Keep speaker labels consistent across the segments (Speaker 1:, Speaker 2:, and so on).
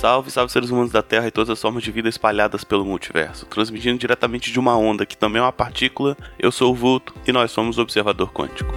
Speaker 1: Salve, salve seres humanos da Terra e todas as formas de vida espalhadas pelo multiverso. Transmitindo diretamente de uma onda que também é uma partícula, eu sou o Vulto e nós somos o Observador Quântico.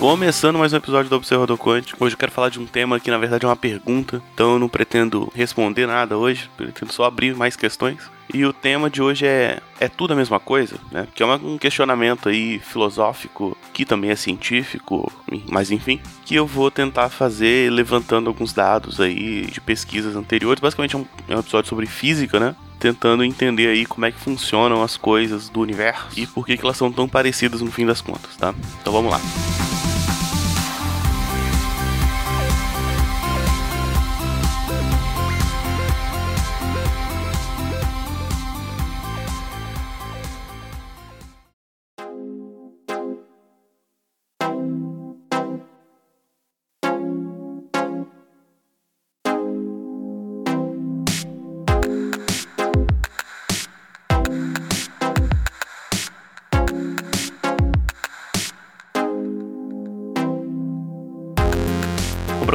Speaker 1: Começando mais um episódio do Observador Quântico. Hoje eu quero falar de um tema que na verdade é uma pergunta, então eu não pretendo responder nada hoje, pretendo só abrir mais questões. E o tema de hoje é é tudo a mesma coisa, né? Que é um questionamento aí filosófico, que também é científico, mas enfim, que eu vou tentar fazer levantando alguns dados aí de pesquisas anteriores. Basicamente é um, é um episódio sobre física, né? tentando entender aí como é que funcionam as coisas do universo e por que, que elas são tão parecidas no fim das contas, tá? Então vamos lá.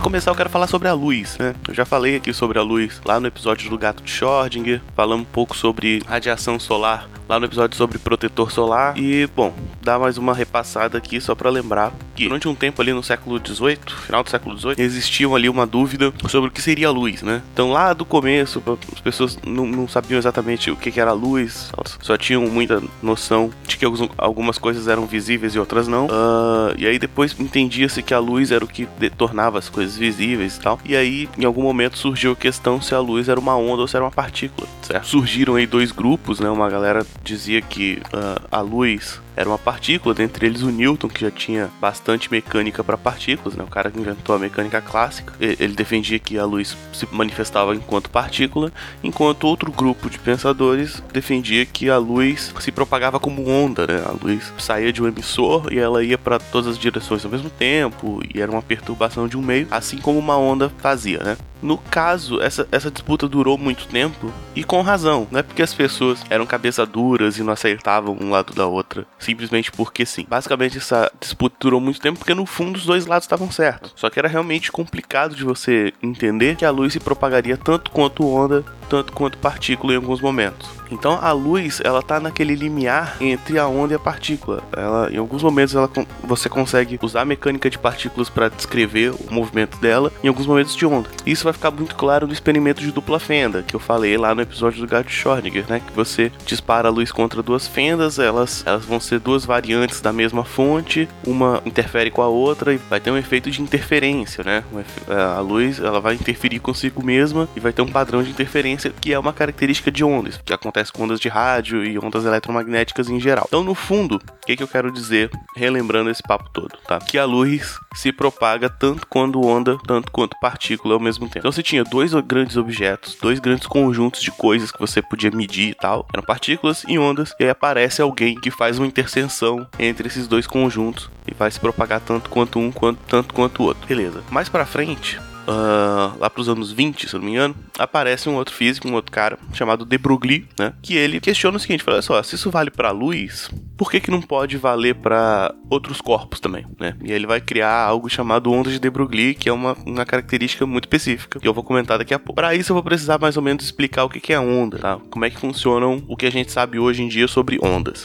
Speaker 1: Começar, eu quero falar sobre a luz, né? Eu já falei aqui sobre a luz lá no episódio do Gato de Schrödinger, falamos um pouco sobre radiação solar lá no episódio sobre protetor solar. E, bom, dar mais uma repassada aqui só para lembrar que durante um tempo ali no século XVIII, final do século XVIII, existia ali uma dúvida sobre o que seria a luz, né? Então lá do começo, as pessoas não, não sabiam exatamente o que, era a luz, elas só tinham muita noção de que algumas coisas eram visíveis e outras não. Uh, e aí depois entendia-se que a luz era o que tornava as coisas visíveis e tal. E aí, em algum momento, surgiu a questão se a luz era uma onda ou se era uma partícula, certo? Surgiram aí dois grupos, né? Uma galera dizia que uh, a luz era uma partícula, dentre eles o Newton, que já tinha bastante mecânica para partículas, né? o cara que inventou a mecânica clássica. Ele defendia que a luz se manifestava enquanto partícula, enquanto outro grupo de pensadores defendia que a luz se propagava como onda, né? a luz saía de um emissor e ela ia para todas as direções ao mesmo tempo, e era uma perturbação de um meio, assim como uma onda fazia. Né? No caso, essa, essa disputa durou muito tempo e com razão, não é porque as pessoas eram cabeça duras e não acertavam um lado da outra, simplesmente porque sim. Basicamente, essa disputa durou muito tempo porque no fundo os dois lados estavam certos. Só que era realmente complicado de você entender que a luz se propagaria tanto quanto onda tanto quanto partícula em alguns momentos. Então a luz ela tá naquele limiar entre a onda e a partícula. Ela, em alguns momentos ela, você consegue usar a mecânica de partículas para descrever o movimento dela, em alguns momentos de onda. Isso vai ficar muito claro no experimento de dupla fenda que eu falei lá no episódio do Gato Schrödinger, né? Que você dispara a luz contra duas fendas, elas, elas vão ser duas variantes da mesma fonte, uma interfere com a outra e vai ter um efeito de interferência, né? A luz ela vai interferir consigo mesma e vai ter um padrão de interferência que é uma característica de ondas, que acontece com ondas de rádio e ondas eletromagnéticas em geral. Então, no fundo, o que, que eu quero dizer, relembrando esse papo todo, tá? Que a luz se propaga tanto quando onda, tanto quanto partícula ao mesmo tempo. Então, você tinha dois grandes objetos, dois grandes conjuntos de coisas que você podia medir e tal, eram partículas e ondas, e aí aparece alguém que faz uma interseção entre esses dois conjuntos e vai se propagar tanto quanto um, quanto, tanto quanto o outro. Beleza. Mais para frente, uh, lá os anos 20, se eu não me engano, aparece um outro físico, um outro cara chamado De Broglie, né? Que ele questiona o seguinte: fala só, se isso vale para luz, por que, que não pode valer para outros corpos também, né? E aí ele vai criar algo chamado ondas de De Broglie, que é uma, uma característica muito específica, que eu vou comentar daqui a pouco. Para isso eu vou precisar mais ou menos explicar o que, que é onda, tá? Como é que funcionam o que a gente sabe hoje em dia sobre ondas.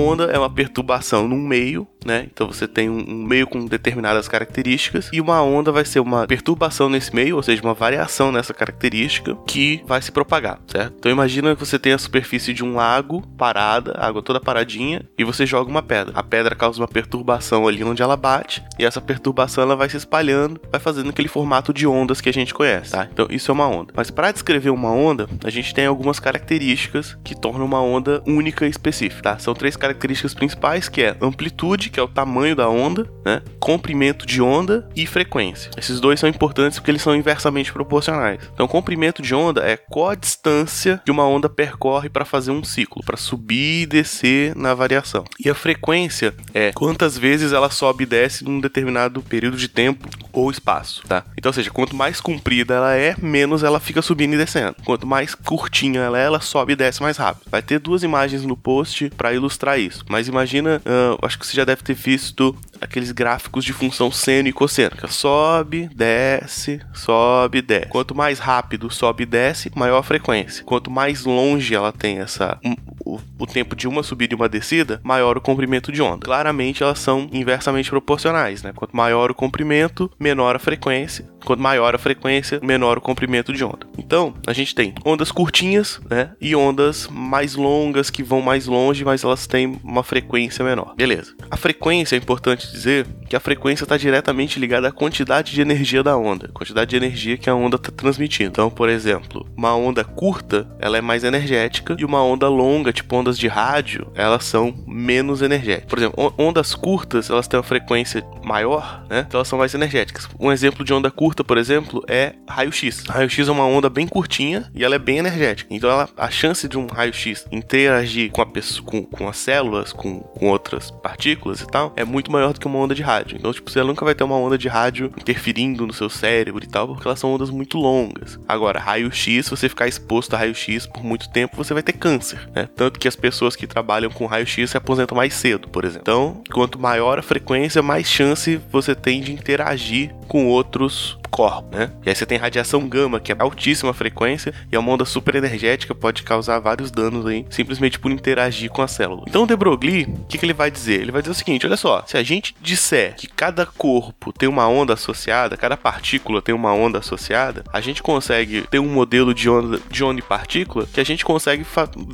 Speaker 1: Onda é uma perturbação num meio, né? Então você tem um, meio com determinadas características e uma onda vai ser uma perturbação nesse meio, ou seja, uma variação nessa característica que vai se propagar, certo? Então imagina que você tem a superfície de um lago parada, água toda paradinha, e você joga uma pedra. A pedra causa uma perturbação ali onde ela bate, e essa perturbação ela vai se espalhando, vai fazendo aquele formato de ondas que a gente conhece, tá? Então isso é uma onda. Mas para descrever uma onda, a gente tem algumas características que tornam uma onda única e específica, tá? São três características principais, que é amplitude, que é o tamanho da onda, né? Comprimento de onda e frequência. Esses dois são importantes porque eles são inversamente proporcionais. Então, comprimento de onda é qual a distância que uma onda percorre para fazer um ciclo, para subir e descer na variação. E a frequência é quantas vezes ela sobe e desce num determinado período de tempo ou espaço, tá? Então, ou seja, quanto mais comprida ela é, menos ela fica subindo e descendo. Quanto mais curtinha ela é, ela sobe e desce mais rápido. Vai ter duas imagens no post para ilustrar isso. Mas imagina, uh, acho que você já deve ter visto aqueles gráficos de função seno e cosseno. Que sobe, desce, sobe, desce. Quanto mais rápido sobe e desce, maior a frequência. Quanto mais longe ela tem essa o, o, tempo de uma subida e uma descida, maior o comprimento de onda. Claramente elas são inversamente proporcionais, né? Quanto maior o comprimento, menor a frequência. Quanto maior a frequência, menor o comprimento de onda. Então, a gente tem ondas curtinhas, né? E ondas mais longas que vão mais longe, mas elas têm uma frequência menor. Beleza. A frequência é importante dizer que a frequência está diretamente ligada à quantidade de energia da onda, quantidade de energia que a onda está transmitindo. Então, por exemplo, uma onda curta, ela é mais energética e uma onda longa, tipo ondas de rádio, elas são menos energéticas. Por exemplo, ondas curtas, elas têm uma frequência maior, né? Então elas são mais energéticas. Um exemplo de onda curta, por exemplo, é raio-x. Raio-x é uma onda bem curtinha e ela é bem energética. Então ela, a chance de um raio-x interagir com, a pessoa, com, com as células, com, com outras partículas e tal, é muito maior que uma onda de rádio. Então, tipo, você nunca vai ter uma onda de rádio interferindo no seu cérebro e tal, porque elas são ondas muito longas. Agora, raio-x, se você ficar exposto a raio-x por muito tempo, você vai ter câncer, né? Tanto que as pessoas que trabalham com raio-x se aposentam mais cedo, por exemplo. Então, quanto maior a frequência, mais chance você tem de interagir com outros corpos, né? E aí você tem radiação gama, que é altíssima frequência e é uma onda super energética, pode causar vários danos aí, simplesmente por interagir com a célula. Então o de Broglie, o que, que ele vai dizer? Ele vai dizer o seguinte, olha só, se a gente disser que cada corpo tem uma onda associada, cada partícula tem uma onda associada, a gente consegue ter um modelo de onda, de onda e partícula que a gente consegue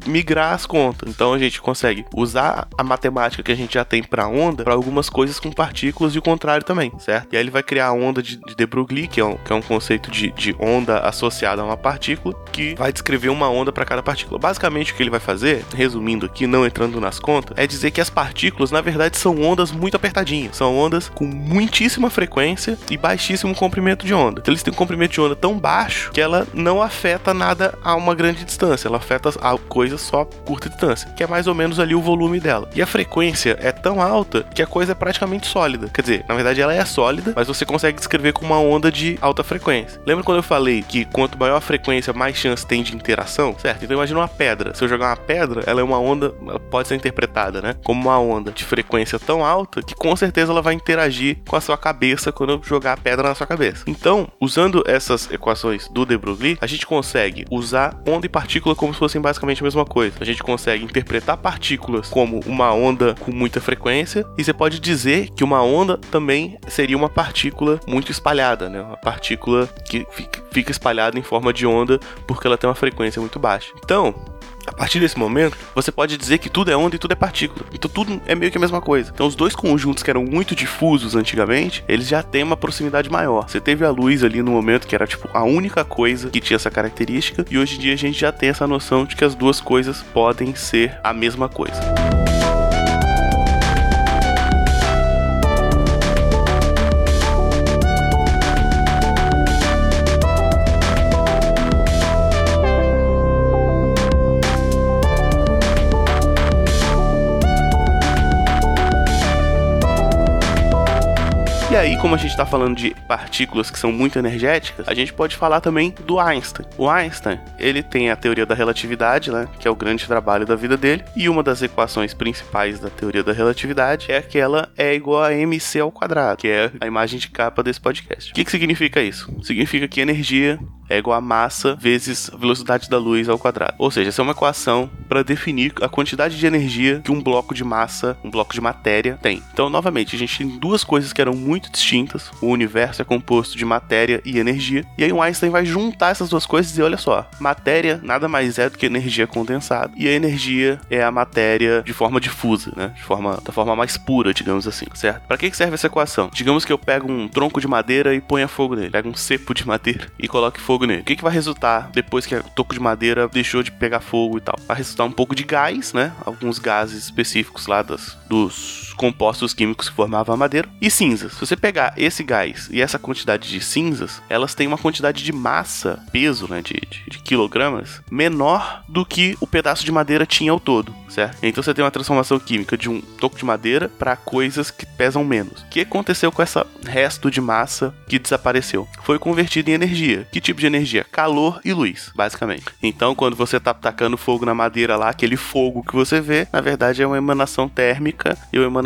Speaker 1: migrar as contas. Então a gente consegue usar a matemática que a gente já tem para onda para algumas coisas com partículas e o contrário também, certo? E aí ele vai criar a onda de, de de Broglie, que é um, que é um conceito de, de onda associada a uma partícula, que vai descrever uma onda para cada partícula. Basicamente, o que ele vai fazer, resumindo aqui, não entrando nas contas, é dizer que as partículas, na verdade, são ondas muito apertadinhas. São ondas com muitíssima frequência e baixíssimo comprimento de onda. Então, eles têm um comprimento de onda tão baixo que ela não afeta nada a uma grande distância. Ela afeta a coisa só a curta distância, que é mais ou menos ali o volume dela. E a frequência é tão alta que a coisa é praticamente sólida. Quer dizer, na verdade, ela é sólida, mas você consegue descrever com uma onda de alta frequência. Lembra quando eu falei que quanto maior a frequência, mais chance tem de interação? Certo? Então imagina uma pedra. Se eu jogar uma pedra, ela é uma onda, ela pode ser interpretada, né? Como uma onda de frequência tão alta que com certeza ela vai interagir com a sua cabeça quando eu jogar a pedra na sua cabeça. Então, usando essas equações do de Broglie, a gente consegue usar onda e partícula como se fossem basicamente a mesma coisa. A gente consegue interpretar partículas como uma onda com muita frequência e você pode dizer que uma onda também seria uma partícula muito espalhada, né? Uma partícula que fica espalhada em forma de onda porque ela tem uma frequência muito baixa. Então, a partir desse momento, você pode dizer que tudo é onda e tudo é partícula. Então tudo é meio que a mesma coisa. Então os dois conjuntos que eram muito difusos antigamente, eles já têm uma proximidade maior. Você teve a luz ali no momento que era tipo a única coisa que tinha essa característica, e hoje em dia a gente já tem essa noção de que as duas coisas podem ser a mesma coisa. E aí, como a gente está falando de partículas que são muito energéticas, a gente pode falar também do Einstein. O Einstein, ele tem a teoria da relatividade, né, que é o grande trabalho da vida dele, e uma das equações principais da teoria da relatividade é que ela é igual a mc ao quadrado, que é a imagem de capa desse podcast. O que, que significa isso? Significa que energia é igual a massa vezes velocidade da luz ao quadrado. Ou seja, essa é uma equação para definir a quantidade de energia que um bloco de massa, um bloco de matéria tem. Então, novamente, a gente tem duas coisas que eram muito distintas. O universo é composto de matéria e energia. E aí o Einstein vai juntar essas duas coisas e olha só, matéria nada mais é do que energia condensada e a energia é a matéria de forma difusa, né? De forma da forma mais pura, digamos assim, certo? Para que serve essa equação? Digamos que eu pego um tronco de madeira e ponha fogo nele. Pego um cepo de madeira e coloque fogo nele. O que, que vai resultar depois que o toco de madeira deixou de pegar fogo e tal? Vai resultar um pouco de gás, né? Alguns gases específicos lá das, dos compostos químicos que formavam a madeira e cinzas. Se você pegar esse gás e essa quantidade de cinzas, elas têm uma quantidade de massa, peso, né, de, de, de quilogramas, menor do que o pedaço de madeira tinha ao todo, certo? Então você tem uma transformação química de um toco de madeira para coisas que pesam menos. O que aconteceu com esse resto de massa que desapareceu? Foi convertido em energia. Que tipo de energia? Calor e luz, basicamente. Então, quando você tá tacando fogo na madeira lá, aquele fogo que você vê, na verdade é uma emanação térmica e uma emanação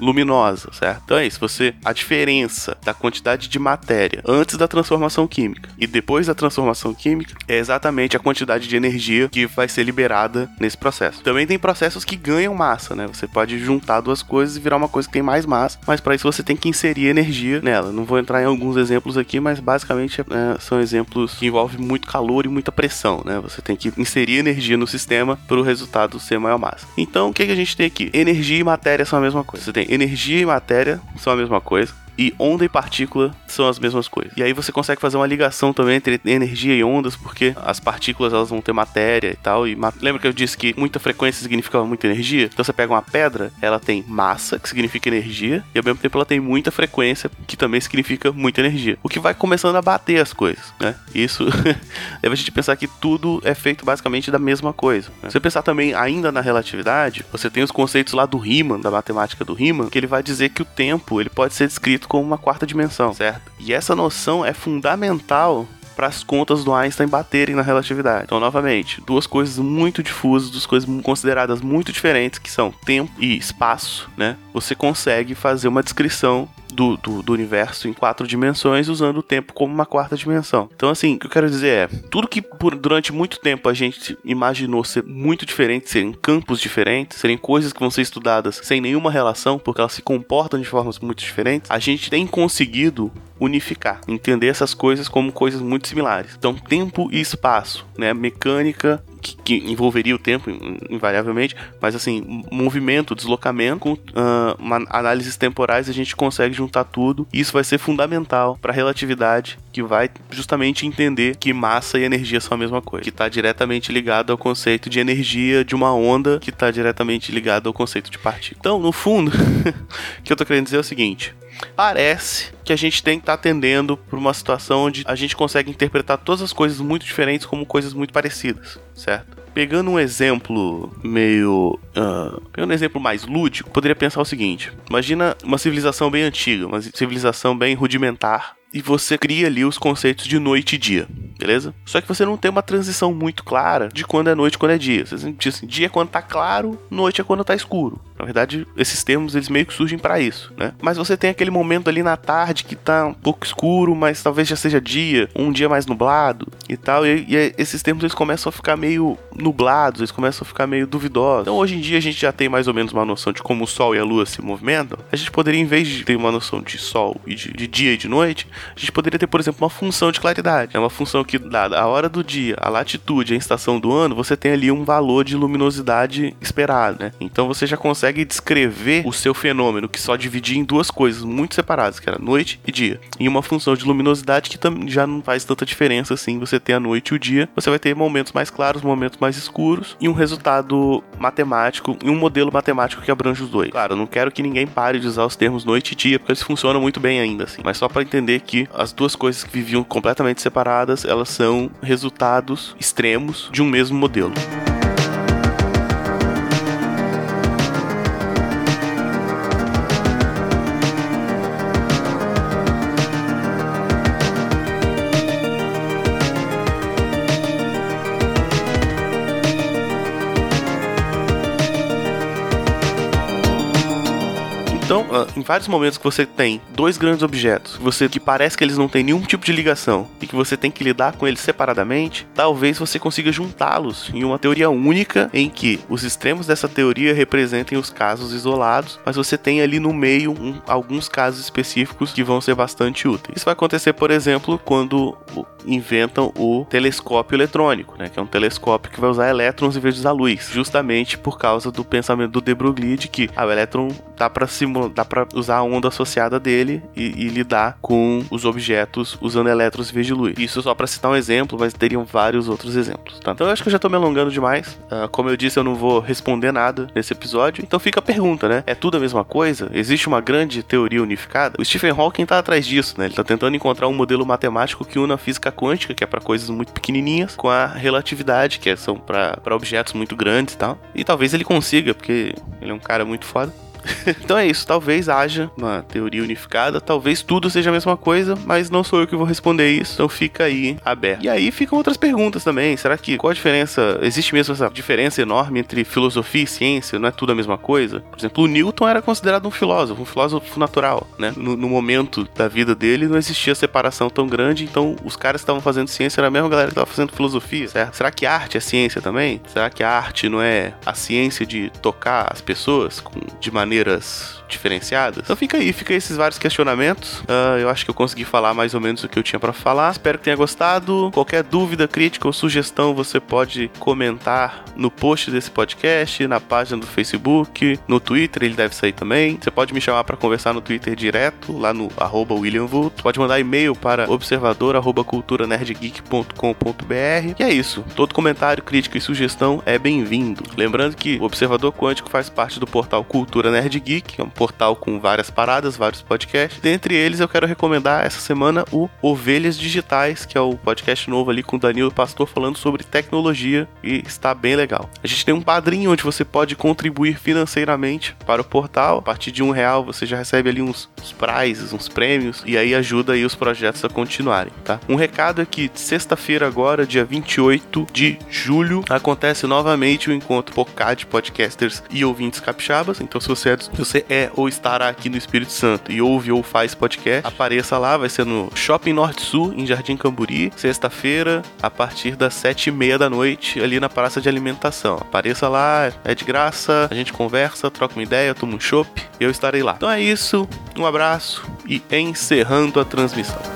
Speaker 1: luminosa, certo? Então é isso, você a diferença da quantidade de matéria antes da transformação química e depois da transformação química é exatamente a quantidade de energia que vai ser liberada nesse processo. Também tem processos que ganham massa, né? Você pode juntar duas coisas e virar uma coisa que tem mais massa, mas para isso você tem que inserir energia nela. Não vou entrar em alguns exemplos aqui, mas basicamente é, são exemplos que envolvem muito calor e muita pressão, né? Você tem que inserir energia no sistema para o resultado ser maior massa. Então, o que, que a gente tem aqui? Energia e matéria são a mesma coisa. Você tem energia e matéria são a mesma coisa e onda e partícula são as mesmas coisas. E aí você consegue fazer uma ligação também entre energia e ondas, porque as partículas elas vão ter matéria e tal. E lembra que eu disse que muita frequência significa muita energia? Então você pega uma pedra, ela tem massa, que significa energia, e ao mesmo tempo ela tem muita frequência, que também significa muita energia. O que vai começando a bater as coisas, né? Isso deve a gente pensar que tudo é feito basicamente da mesma coisa. Né? Se você pensar também ainda na relatividade, você tem os conceitos lá do Riemann, da matemática do Riemann, que ele vai dizer que o tempo ele pode ser descrito como uma quarta dimensão, certo? E essa noção é fundamental para as contas do Einstein baterem na relatividade. Então, novamente, duas coisas muito difusas, duas coisas consideradas muito diferentes, que são tempo e espaço, né? Você consegue fazer uma descrição do, do, do, universo em quatro dimensões, usando o tempo como uma quarta dimensão. Então, assim, o que eu quero dizer é: tudo que por, durante muito tempo a gente imaginou ser muito diferente, serem campos diferentes, serem coisas que vão ser estudadas sem nenhuma relação, porque elas se comportam de formas muito diferentes, a gente tem conseguido unificar, entender essas coisas como coisas muito similares. Então, tempo e espaço, né? Mecânica que, que, envolveria o tempo, invariavelmente, mas assim, movimento, deslocamento, com uh, análises temporais, a gente consegue juntar tudo. E isso vai ser fundamental para a relatividade, que vai justamente entender que massa e energia são a mesma coisa, que está diretamente ligado ao conceito de energia de uma onda, que está diretamente ligado ao conceito de partícula. Então, no fundo, o que eu estou querendo dizer é o seguinte: parece que a gente tem que estar tá atendendo para uma situação onde a gente consegue interpretar todas as coisas muito diferentes como coisas muito parecidas, certo? Pegando um exemplo meio. Uh, pegando um exemplo mais lúdico, poderia pensar o seguinte: imagina uma civilização bem antiga, uma civilização bem rudimentar, e você cria ali os conceitos de noite e dia, beleza? Só que você não tem uma transição muito clara de quando é noite e quando é dia. Você diz assim, dia é quando tá claro, noite é quando tá escuro. Verdade, esses termos eles meio que surgem para isso, né? Mas você tem aquele momento ali na tarde que tá um pouco escuro, mas talvez já seja dia, um dia mais nublado e tal. E, e esses termos eles começam a ficar meio nublados, eles começam a ficar meio duvidosos. Então hoje em dia a gente já tem mais ou menos uma noção de como o Sol e a Lua se movimentam. A gente poderia, em vez de ter uma noção de Sol e de, de dia e de noite, a gente poderia ter, por exemplo, uma função de claridade. É uma função que, dada a hora do dia, a latitude, a estação do ano, você tem ali um valor de luminosidade esperado, né? Então você já consegue consegue descrever o seu fenômeno, que só dividia em duas coisas muito separadas, que era noite e dia, em uma função de luminosidade que já não faz tanta diferença assim, você ter a noite e o dia, você vai ter momentos mais claros, momentos mais escuros e um resultado matemático e um modelo matemático que abrange os dois. Claro, não quero que ninguém pare de usar os termos noite e dia, porque eles funcionam muito bem ainda assim, mas só para entender que as duas coisas que viviam completamente separadas, elas são resultados extremos de um mesmo modelo. Então ah, em vários momentos que você tem dois grandes objetos, você que parece que eles não têm nenhum tipo de ligação e que você tem que lidar com eles separadamente, talvez você consiga juntá-los em uma teoria única em que os extremos dessa teoria representem os casos isolados, mas você tem ali no meio um, alguns casos específicos que vão ser bastante úteis. Isso vai acontecer, por exemplo, quando inventam o telescópio eletrônico, né, que é um telescópio que vai usar elétrons em vez de usar luz, justamente por causa do pensamento do de Broglie de que ah, o elétron dá para dá para usar a onda associada dele e, e, lidar com os objetos usando elétrons em vez de luz. Isso só para citar um exemplo, mas teriam vários outros exemplos. Tá? Então eu acho que eu já tô me alongando demais. Uh, como eu disse, eu não vou responder nada nesse episódio. Então fica a pergunta, né? É tudo a mesma coisa? Existe uma grande teoria unificada? O Stephen Hawking tá atrás disso, né? Ele tá tentando encontrar um modelo matemático que una a física quântica, que é para coisas muito pequenininhas, com a relatividade, que são para objetos muito grandes e tal. E talvez ele consiga, porque ele é um cara muito foda. então é isso, talvez haja uma teoria unificada, talvez tudo seja a mesma coisa, mas não sou eu que vou responder isso, então fica aí aberto. E aí ficam outras perguntas também, será que qual a diferença, existe mesmo essa diferença enorme entre filosofia e ciência, não é tudo a mesma coisa? Por exemplo, o Newton era considerado um filósofo, um filósofo natural, né? No, no momento da vida dele não existia separação tão grande, então os caras que estavam fazendo ciência era a mesma galera que estava fazendo filosofia, certo? Será que arte é ciência também? Será que a arte não é a ciência de tocar as pessoas com, de maneira maneiras diferenciadas. Então fica aí, fica esses vários questionamentos. Uh, eu acho que eu consegui falar mais ou menos o que eu tinha para falar. Espero que tenha gostado. Qualquer dúvida, crítica ou sugestão você pode comentar no post desse podcast, na página do Facebook, no Twitter, ele deve sair também. Você pode me chamar para conversar no Twitter direto, lá no arroba. Pode mandar e-mail para observador.culturanerdgeek.com.br. E é isso. Todo comentário, crítica e sugestão é bem-vindo. Lembrando que o Observador Quântico faz parte do portal Cultura Nerd Geek, que é um portal com várias paradas, vários podcasts. Dentre eles, eu quero recomendar essa semana o Ovelhas Digitais, que é o podcast novo ali com o Danilo Pastor falando sobre tecnologia e está bem legal. A gente tem um padrinho onde você pode contribuir financeiramente para o portal. A partir de um real você já recebe ali uns, uns prizes, uns prêmios e aí ajuda aí os projetos a continuarem, tá? Um recado é que sexta-feira agora, dia 28 de julho, acontece novamente o encontro Pocad Podcasters e ouvintes capixabas. Então se você se você é ou estará aqui no Espírito Santo e ouve ou faz podcast, apareça lá, vai ser no Shopping Norte Sul, em Jardim Camburi, sexta-feira, a partir das sete e meia da noite, ali na praça de alimentação. Apareça lá, é de graça, a gente conversa, troca uma ideia, toma um chopp, eu estarei lá. Então é isso, um abraço e encerrando a transmissão.